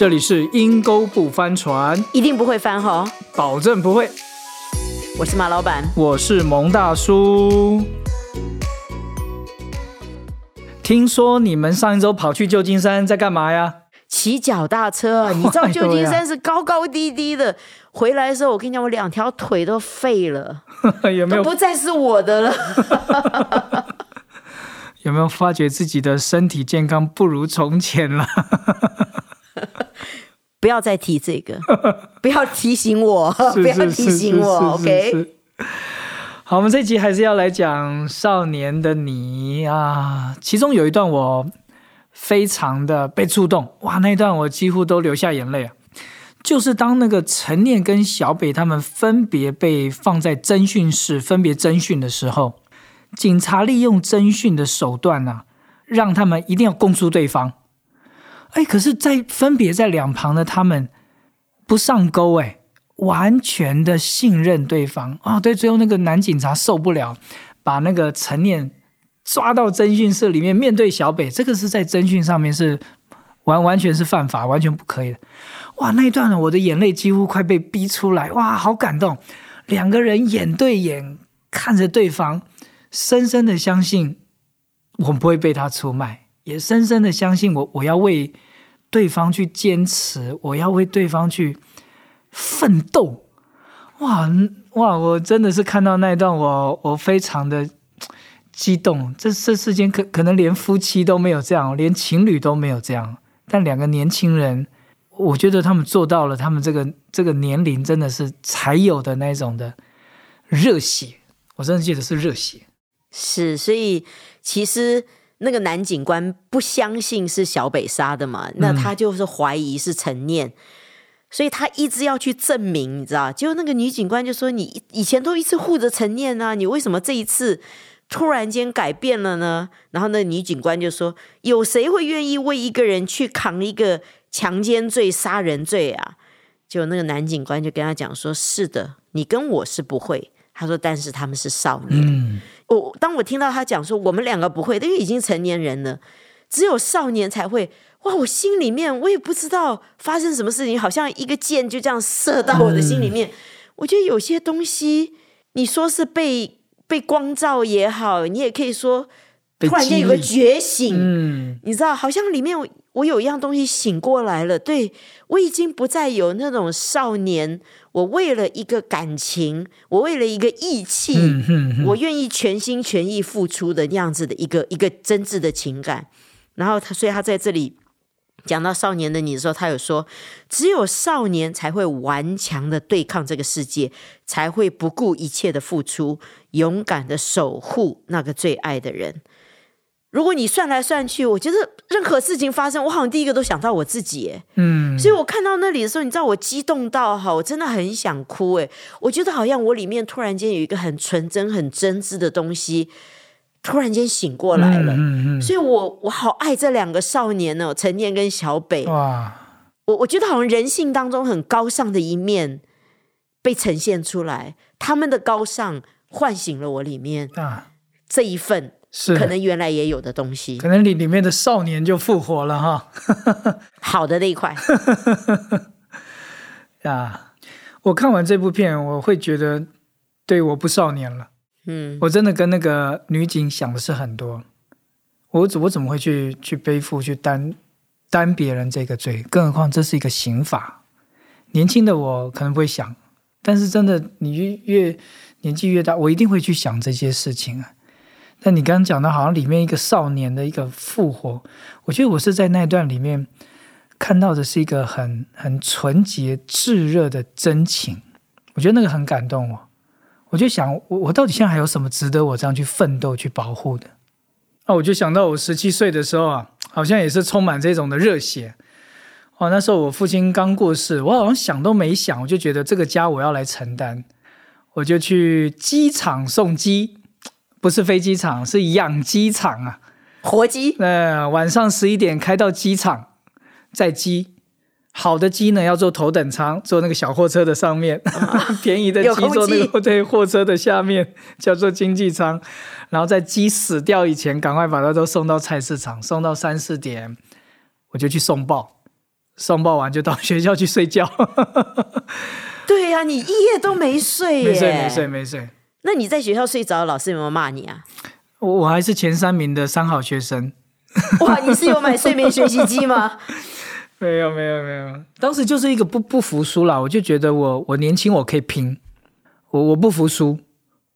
这里是阴沟不翻船，一定不会翻哈，保证不会。我是马老板，我是蒙大叔。听说你们上一周跑去旧金山，在干嘛呀？骑脚踏车。你知道旧金山是高高低低的，回来的时候，我跟你讲，我两条腿都废了，有没有不再是我的了？有没有发觉自己的身体健康不如从前了？不要再提这个，不要提醒我，不要提醒我，OK。好，我们这集还是要来讲少年的你啊，其中有一段我非常的被触动，哇，那一段我几乎都流下眼泪啊。就是当那个陈念跟小北他们分别被放在侦讯室分别侦讯的时候，警察利用侦讯的手段呢，让他们一定要供出对方。哎，可是，在分别在两旁的他们不上钩，哎，完全的信任对方啊。对，最后那个男警察受不了，把那个陈念抓到侦讯室里面，面对小北，这个是在侦讯上面是完完全是犯法，完全不可以的。哇，那一段呢，我的眼泪几乎快被逼出来，哇，好感动。两个人眼对眼看着对方，深深的相信我不会被他出卖。也深深的相信我，我要为对方去坚持，我要为对方去奋斗。哇哇！我真的是看到那一段，我我非常的激动。这这世间可可能连夫妻都没有这样，连情侣都没有这样。但两个年轻人，我觉得他们做到了，他们这个这个年龄真的是才有的那种的热血。我真的记得是热血。是，所以其实。那个男警官不相信是小北杀的嘛？那他就是怀疑是陈念，所以他一直要去证明，你知道？结果那个女警官就说：“你以前都一直护着陈念啊，你为什么这一次突然间改变了呢？”然后那女警官就说：“有谁会愿意为一个人去扛一个强奸罪、杀人罪啊？”就那个男警官就跟他讲说：“是的，你跟我是不会。”他说：“但是他们是少年。”我当我听到他讲说我们两个不会，因为已经成年人了，只有少年才会。哇，我心里面我也不知道发生什么事情，好像一个箭就这样射到我的心里面。我觉得有些东西，你说是被被光照也好，你也可以说突然间有个觉醒。嗯，你知道，好像里面我有一样东西醒过来了。对我已经不再有那种少年。我为了一个感情，我为了一个义气，我愿意全心全意付出的那样子的一个一个真挚的情感。然后他，所以他在这里讲到少年的你的时候，他有说，只有少年才会顽强的对抗这个世界，才会不顾一切的付出，勇敢的守护那个最爱的人。如果你算来算去，我觉得任何事情发生，我好像第一个都想到我自己，嗯，所以我看到那里的时候，你知道我激动到哈，我真的很想哭，哎，我觉得好像我里面突然间有一个很纯真、很真挚的东西，突然间醒过来了，嗯嗯，所以我我好爱这两个少年哦，陈念跟小北，哇，我我觉得好像人性当中很高尚的一面被呈现出来，他们的高尚唤醒了我里面啊。这一份。是可能原来也有的东西，可能里里面的少年就复活了哈。好的那一块 呀，我看完这部片，我会觉得，对，我不少年了。嗯，我真的跟那个女警想的是很多。我怎我怎么会去去背负去担担别人这个罪？更何况这是一个刑法。年轻的我可能不会想，但是真的，你越越年纪越大，我一定会去想这些事情啊。但你刚刚讲的，好像里面一个少年的一个复活，我觉得我是在那段里面看到的是一个很很纯洁炙热的真情，我觉得那个很感动我。我就想，我我到底现在还有什么值得我这样去奋斗去保护的？啊，我就想到我十七岁的时候啊，好像也是充满这种的热血。哦，那时候我父亲刚过世，我好像想都没想，我就觉得这个家我要来承担，我就去机场送机。不是飞机场，是养鸡场啊，活鸡。呃，晚上十一点开到机场，在鸡。好的鸡呢，要坐头等舱，坐那个小货车的上面；便宜的鸡坐那个对货车的下面，叫做经济舱。然后在鸡死掉以前，赶快把它都送到菜市场，送到三四点，我就去送报。送报完就到学校去睡觉，对呀、你一夜都没睡耶，没睡没睡。没睡。那你在学校睡着，老师有没有骂你啊？我我还是前三名的三好学生。哇，你是有买睡眠学习机吗？没有没有没有，当时就是一个不不服输啦，我就觉得我我年轻我可以拼，我我不服输，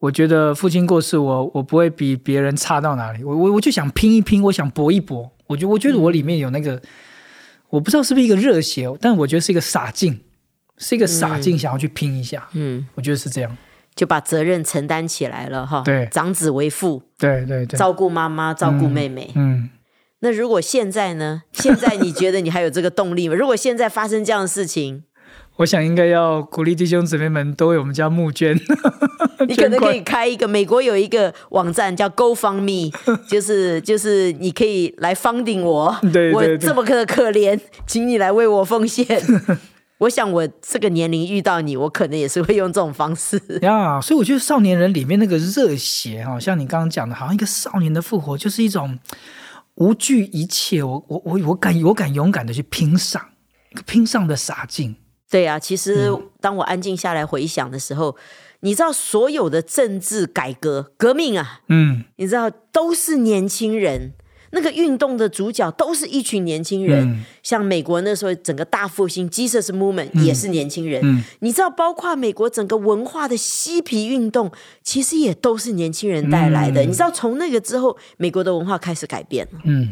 我觉得父亲过世我我不会比别人差到哪里，我我我就想拼一拼，我想搏一搏，我觉我觉得我里面有那个，我不知道是不是一个热血，但我觉得是一个傻劲，是一个傻劲，想要去拼一下，嗯，我觉得是这样，就把责任承担起来了哈。对长子为父，对对对，照顾妈妈，照顾妹妹。嗯，那如果现在呢？现在你觉得你还有这个动力吗？如果现在发生这样的事情，我想应该要鼓励弟兄姊妹们都为我们家募捐，你可能可以开一个美国有一个网站叫 GoFundMe，就是就是你可以来 funding 我，对对对我这么可可怜，请你来为我奉献。我想我这个年龄遇到你，我可能也是会用这种方式。呀所以我觉得少年人里面那个热血哈，像你刚刚讲的，好像一个少年的复活，就是一种无惧一切，我我我我敢我敢勇敢的去拼上，一个拼上的傻劲。对啊，其实当我安静下来回想的时候，你知道所有的政治改革革命啊，嗯你知道都是年轻人。那个运动的主角都是一群年轻人，嗯像美国那时候整个大复兴 Jesus Movement 也是年轻人。嗯你知道，包括美国整个文化的嬉皮运动，其实也都是年轻人带来的。你知道，从那个之后，美国的文化开始改变了。嗯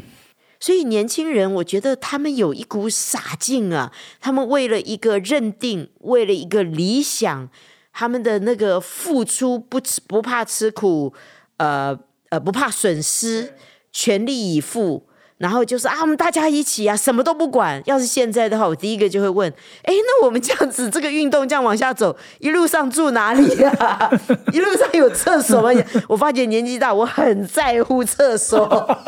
所以年轻人，我觉得他们有一股傻劲啊！他们为了一个认定，为了一个理想，他们的那个付出不吃不怕吃苦，呃呃不怕损失，全力以赴。然后就是啊，我们大家一起啊，什么都不管。要是现在的话，我第一个就会问：哎，那我们这样子，这个运动这样往下走，一路上住哪里呀、一路上有厕所吗？我发觉年纪大，我很在乎厕所。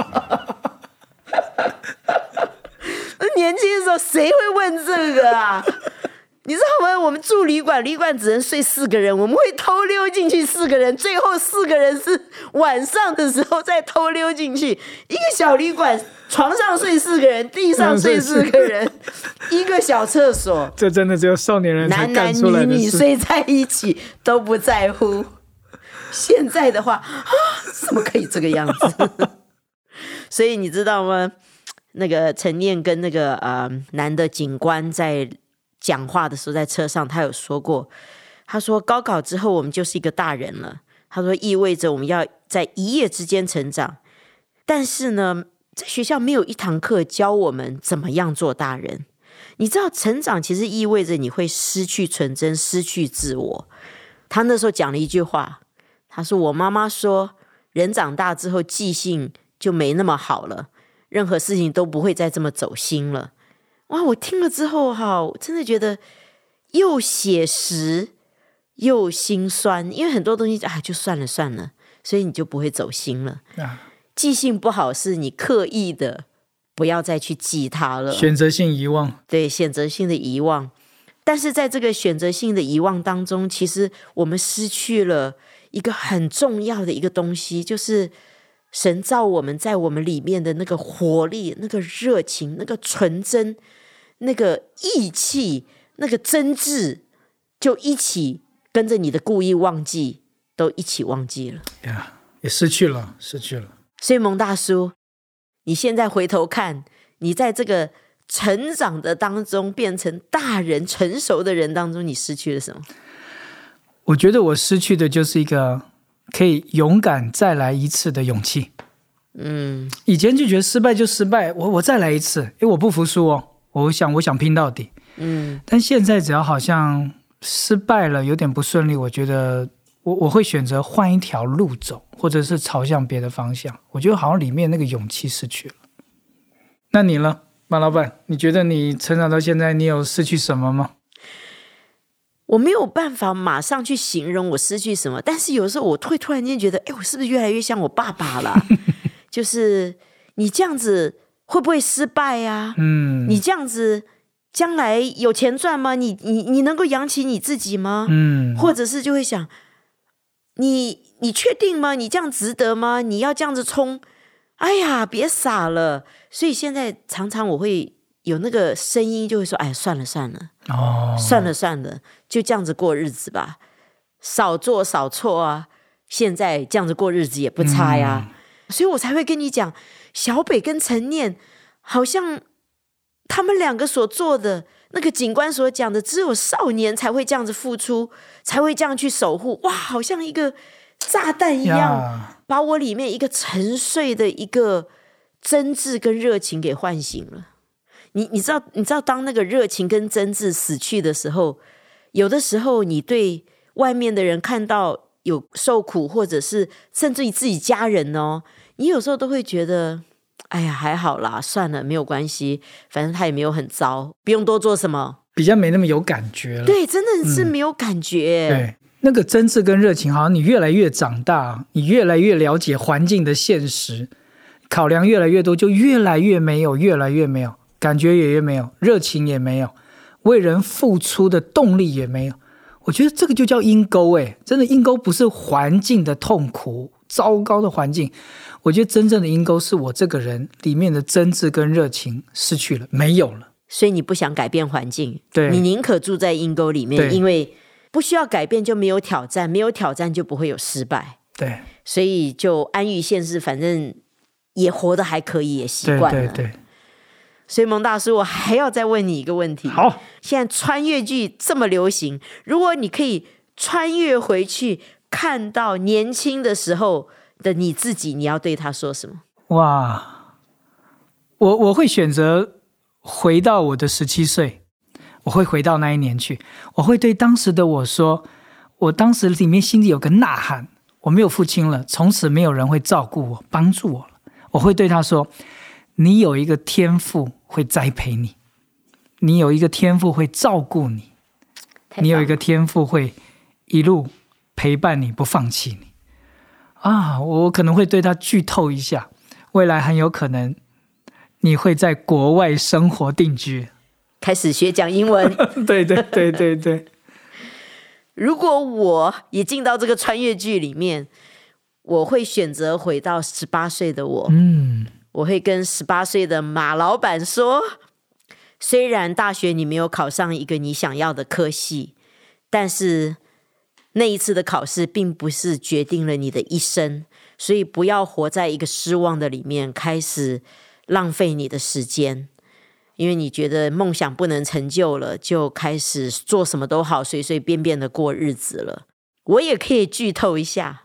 年轻的时候谁会问这个啊？你知道吗？我们住旅馆，旅馆只能睡四个人，我们会偷溜进去四个人，最后四个人是晚上的时候再偷溜进去。一个小旅馆，床上睡四个人，地上睡四个人，一个小厕所，这真的只有少年人男男女。女睡在一起都不在乎。现在的话啊，怎么可以这个样子？所以你知道吗？那个陈念跟那个呃男的警官在讲话的时候，在车上他有说过，他说高考之后我们就是一个大人了。他说意味着我们要在一夜之间成长，但是呢，在学校没有一堂课教我们怎么样做大人。你知道，成长其实意味着你会失去纯真，失去自我。他那时候讲了一句话，他说：“我妈妈说，人长大之后记性就没那么好了，任何事情都不会再这么走心了。”哇！我听了之后哈，我真的觉得又写实又心酸，因为很多东西啊，就算了算了，所以你就不会走心了。啊记性不好是你刻意的，不要再去记它了。选择性遗忘，对选择性的遗忘。但是在这个选择性的遗忘当中，其实我们失去了一个很重要的一个东西，就是神造我们在我们里面的那个活力、那个热情、那个纯真、那个义气、那个真挚，就一起跟着你的故意忘记，都一起忘记了。呀，也失去了，失去了。所以蒙大叔，你现在回头看，你在这个成长的当中，变成大人、成熟的人当中，你失去了什么？我觉得我失去的就是一个可以勇敢再来一次的勇气。嗯，以前就觉得失败就失败，我我再来一次，因为我不服输哦，我想我想拼到底。嗯，但现在只要好像失败了，有点不顺利，我觉得我我会选择换一条路走，或者是朝向别的方向。我觉得好像里面那个勇气失去了。那你呢，马老板？你觉得你成长到现在，你有失去什么吗？我没有办法马上去形容我失去什么，但是有时候我会突然间觉得，哎，我是不是越来越像我爸爸了？就是你这样子会不会失败呀、嗯，你这样子将来有钱赚吗？你你你能够养起你自己吗？嗯或者是就会想，你你确定吗？你这样值得吗？你要这样子冲？哎呀，别傻了！所以现在常常我会有那个声音就会说：“哎，算了算了，哦，算了算了，就这样子过日子吧，少做少错啊。现在这样子过日子也不差呀。所以我才会跟你讲，小北跟陈念好像他们两个所做的。”那个警官所讲的，只有少年才会这样子付出，才会这样去守护。哇，好像一个炸弹一样，把我里面一个沉睡的一个真挚跟热情给唤醒了。你你知道，你知道，当那个热情跟真挚死去的时候，有的时候你对外面的人看到有受苦，或者是甚至于自己家人哦，你有时候都会觉得。哎呀，还好啦，算了，没有关系，反正他也没有很糟，不用多做什么，比较没那么有感觉了。对，真的是没有感觉。对，那个真挚跟热情，好像你越来越长大，你越来越了解环境的现实，考量越来越多，就越来越没有，越来越没有感觉，也越没有热情，也没有为人付出的动力，也没有。我觉得这个就叫阴沟，哎，真的阴沟不是环境的痛苦。糟糕的环境，我觉得真正的阴沟是我这个人里面的真挚跟热情失去了，没有了。所以你不想改变环境，对你宁可住在阴沟里面，因为不需要改变就没有挑战，没有挑战就不会有失败。对，所以就安于现世，反正也活得还可以，也习惯了。对对。所以蒙大师，我还要再问你一个问题。好，现在穿越剧这么流行，如果你可以穿越回去。看到年轻的时候的你自己，你要对他说什么？哇，我我会选择回到我的十七岁，我会回到那一年去，我会对当时的我说，我当时里面心里有个呐喊，我没有父亲了，从此没有人会照顾我、帮助我了。我会对他说，你有一个天赋会栽培你，你有一个天赋会照顾你，你有一个天赋会一路。陪伴你不放弃你啊！我可能会对他剧透一下，未来很有可能你会在国外生活定居，开始学讲英文。对对对对对。如果我也进到这个穿越剧里面，我会选择回到十八岁的我。嗯，我会跟十八岁的马老板说：虽然大学你没有考上一个你想要的科系，但是。那一次的考试并不是决定了你的一生，所以不要活在一个失望的里面，开始浪费你的时间。因为你觉得梦想不能成就了，就开始做什么都好，随随便便的过日子了。我也可以剧透一下，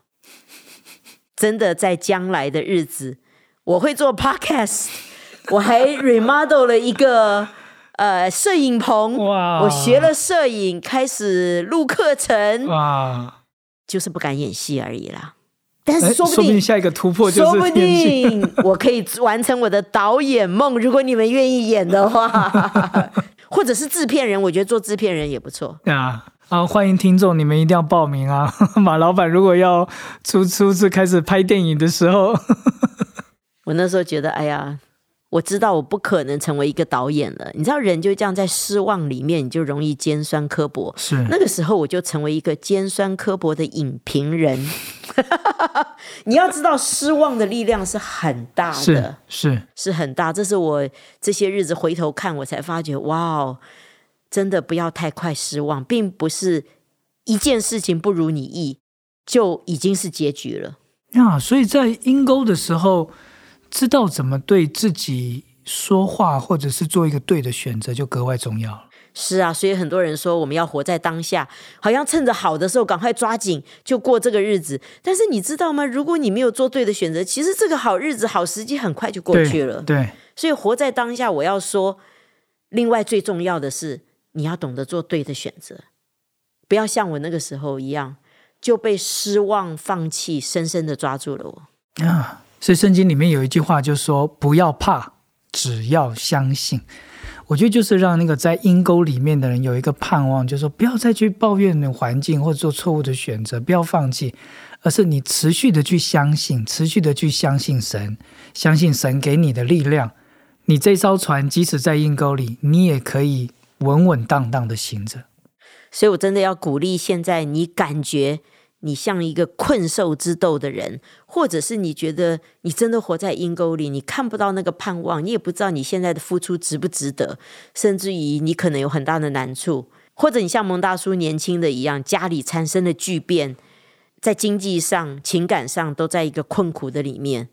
真的在将来的日子，我会做 podcast，我还 remodel 了一个。呃，摄影棚，哇！我学了摄影，开始录课程，哇！就是不敢演戏而已啦。但是说不定下一个突破就是，说不 定我可以完成我的导演梦。如果你们愿意演的话，或者是制片人，我觉得做制片人也不错。啊啊！欢迎听众，你们一定要报名啊！马老板如果要初初次开始拍电影的时候，我那时候觉得，哎呀。我知道我不可能成为一个导演了，你知道人就这样在失望里面，你就容易尖酸刻薄。是那个时候，我就成为一个尖酸刻薄的影评人。你要知道，失望的力量是很大的，是是很大。这是我这些日子回头看，我才发觉，哇哦，真的不要太快失望，并不是一件事情不如你意就已经是结局了那。所以在阴沟的时候。知道怎么对自己说话，或者是做一个对的选择，就格外重要了。是啊，所以很多人说我们要活在当下，好像趁着好的时候赶快抓紧就过这个日子。但是你知道吗？如果你没有做对的选择，其实这个好日子、好时机很快就过去了。对，所以活在当下，我要说，另外最重要的是你要懂得做对的选择，不要像我那个时候一样就被失望、放弃深深的抓住了我啊。所以圣经里面有一句话，就说不要怕，只要相信。我觉得就是让那个在阴沟里面的人有一个盼望，就是说不要再去抱怨的环境或者做错误的选择，不要放弃，而是你持续的去相信，持续的去相信神，相信神给你的力量。你这艘船即使在阴沟里，你也可以稳稳当当的行着。所以我真的要鼓励，现在你感觉。你像一个困兽之斗的人，或者是你觉得你真的活在阴沟里，你看不到那个盼望，你也不知道你现在的付出值不值得，甚至于你可能有很大的难处，或者你像蒙大叔年轻的一样，家里产生了巨变，在经济上、情感上都在一个困苦的里面。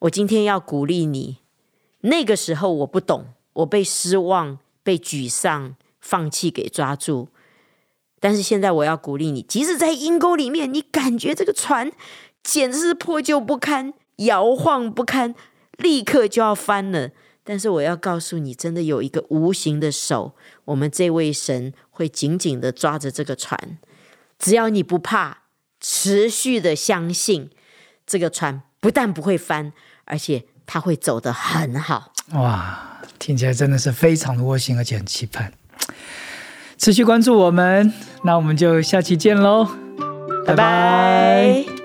我今天要鼓励你，那个时候我不懂，我被失望、被沮丧、放弃给抓住。但是现在我要鼓励你，即使在阴沟里面，你感觉这个船简直是破旧不堪、摇晃不堪，立刻就要翻了。但是我要告诉你，真的有一个无形的手，我们这位神会紧紧的抓着这个船。只要你不怕，持续的相信，这个船不但不会翻，而且它会走得很好。哇，听起来真的是非常的窝心，而且很期盼。持续关注我们，那我们就下期见喽，拜拜。